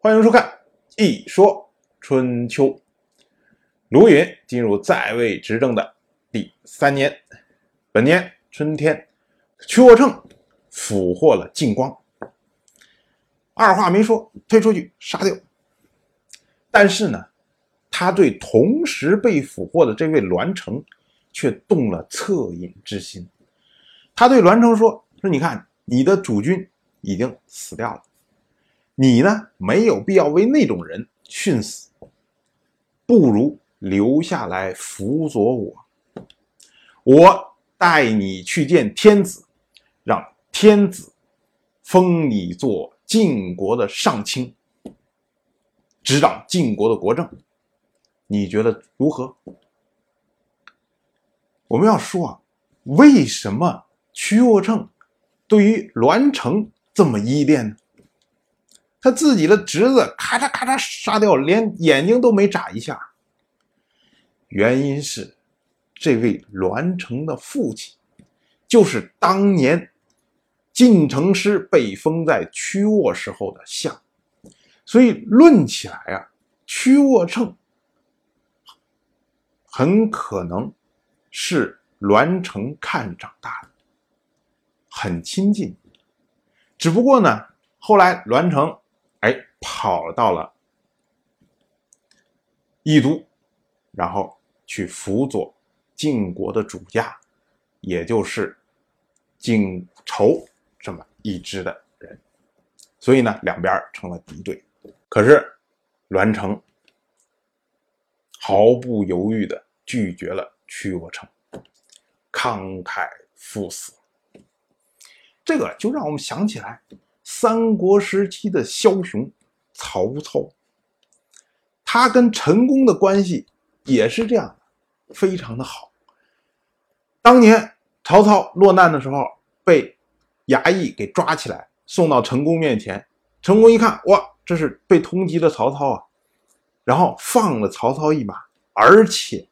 欢迎收看《一说春秋》。卢云进入在位执政的第三年，本年春天，屈沃乘俘获了晋光，二话没说，推出去杀掉。但是呢，他对同时被俘获的这位栾成，却动了恻隐之心。他对栾成说：“说你看，你的主君已经死掉了。”你呢？没有必要为那种人殉死，不如留下来辅佐我。我带你去见天子，让天子封你做晋国的上卿，执掌晋国的国政。你觉得如何？我们要说啊，为什么屈沃乘对于栾成这么依恋呢？他自己的侄子咔嚓咔嚓杀掉，连眼睛都没眨一下。原因是，这位栾城的父亲，就是当年晋城师被封在曲沃时候的相，所以论起来啊，曲沃乘很可能是栾城看长大的，很亲近。只不过呢，后来栾城。哎，跑到了义都，然后去辅佐晋国的主家，也就是晋仇这么一支的人，所以呢，两边成了敌对。可是栾城毫不犹豫的拒绝了屈国成，慷慨赴死。这个就让我们想起来。三国时期的枭雄曹操，他跟陈宫的关系也是这样的，非常的好。当年曹操落难的时候，被衙役给抓起来，送到陈宫面前。陈宫一看，哇，这是被通缉的曹操啊，然后放了曹操一马，而且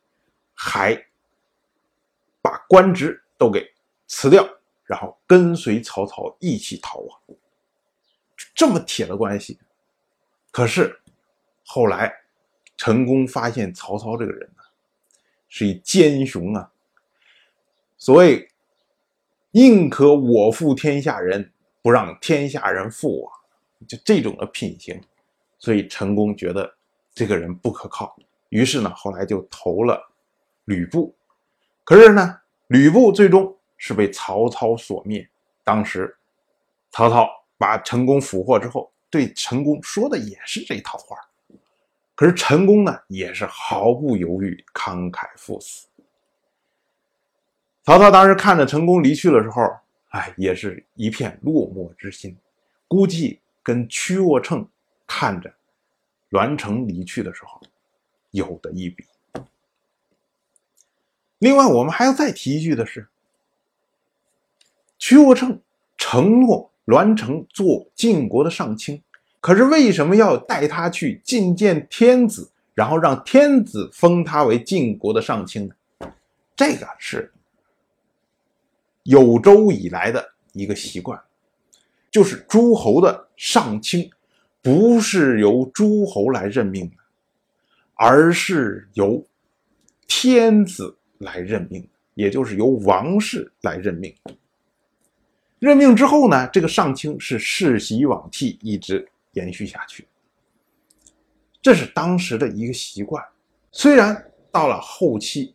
还把官职都给辞掉，然后跟随曹操一起逃亡。这么铁的关系，可是后来陈宫发现曹操这个人呢，是一奸雄啊。所谓“宁可我负天下人，不让天下人负我”，就这种的品行，所以陈宫觉得这个人不可靠，于是呢，后来就投了吕布。可是呢，吕布最终是被曹操所灭。当时曹操。把陈宫俘获之后，对陈宫说的也是这套话。可是陈宫呢，也是毫不犹豫，慷慨赴死。曹操当时看着陈宫离去的时候，哎，也是一片落寞之心，估计跟屈沃乘看着栾成离去的时候有的一比。另外，我们还要再提一句的是，屈沃乘承诺。栾成做晋国的上卿，可是为什么要带他去觐见天子，然后让天子封他为晋国的上卿呢？这个是有周以来的一个习惯，就是诸侯的上卿不是由诸侯来任命的，而是由天子来任命，也就是由王室来任命。任命之后呢，这个上卿是世袭罔替，一直延续下去。这是当时的一个习惯。虽然到了后期，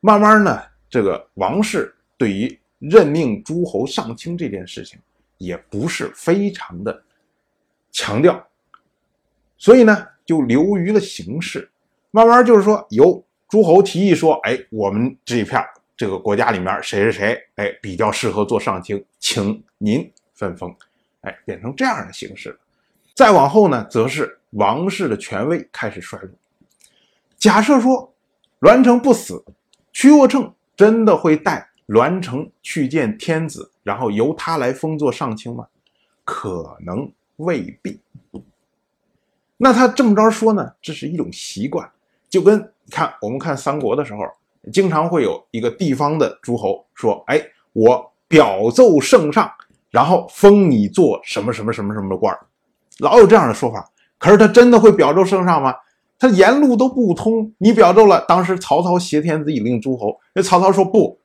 慢慢呢，这个王室对于任命诸侯上卿这件事情也不是非常的强调，所以呢，就流于了形式。慢慢就是说，由诸侯提议说：“哎，我们这一片。”这个国家里面谁谁谁，哎，比较适合做上卿，请您分封，哎，变成这样的形式。再往后呢，则是王室的权威开始衰落。假设说栾成不死，屈沃乘真的会带栾成去见天子，然后由他来封做上卿吗？可能未必。那他这么着说呢？这是一种习惯，就跟看我们看三国的时候。经常会有一个地方的诸侯说：“哎，我表奏圣上，然后封你做什么什么什么什么的官老有这样的说法。可是他真的会表奏圣上吗？他沿路都不通，你表奏了。当时曹操挟天子以令诸侯，那曹操说不，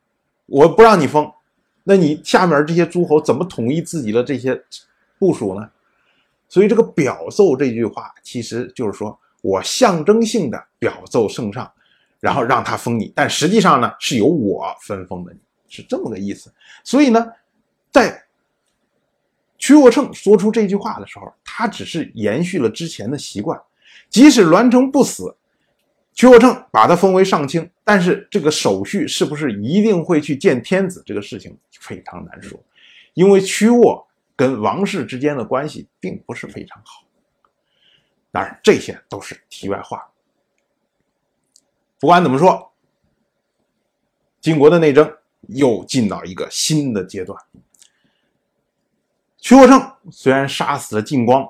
我不让你封，那你下面这些诸侯怎么统一自己的这些部署呢？所以这个表奏这句话，其实就是说我象征性的表奏圣上，然后让他封你，但实际上呢是由我分封的，你是这么个意思。所以呢，在屈沃乘说出这句话的时候，他只是延续了之前的习惯。即使栾城不死，屈沃乘把他封为上卿，但是这个手续是不是一定会去见天子，这个事情非常难说，因为屈沃跟王室之间的关系并不是非常好。当然，这些都是题外话。不管怎么说，晋国的内争又进到一个新的阶段。屈沃乘虽然杀死了晋光。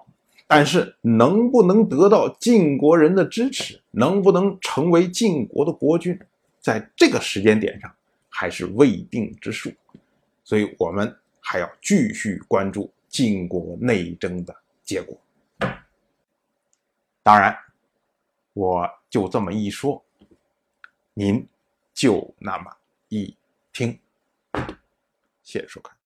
但是能不能得到晋国人的支持，能不能成为晋国的国君，在这个时间点上还是未定之数，所以我们还要继续关注晋国内争的结果。当然，我就这么一说，您就那么一听。谢谢收看。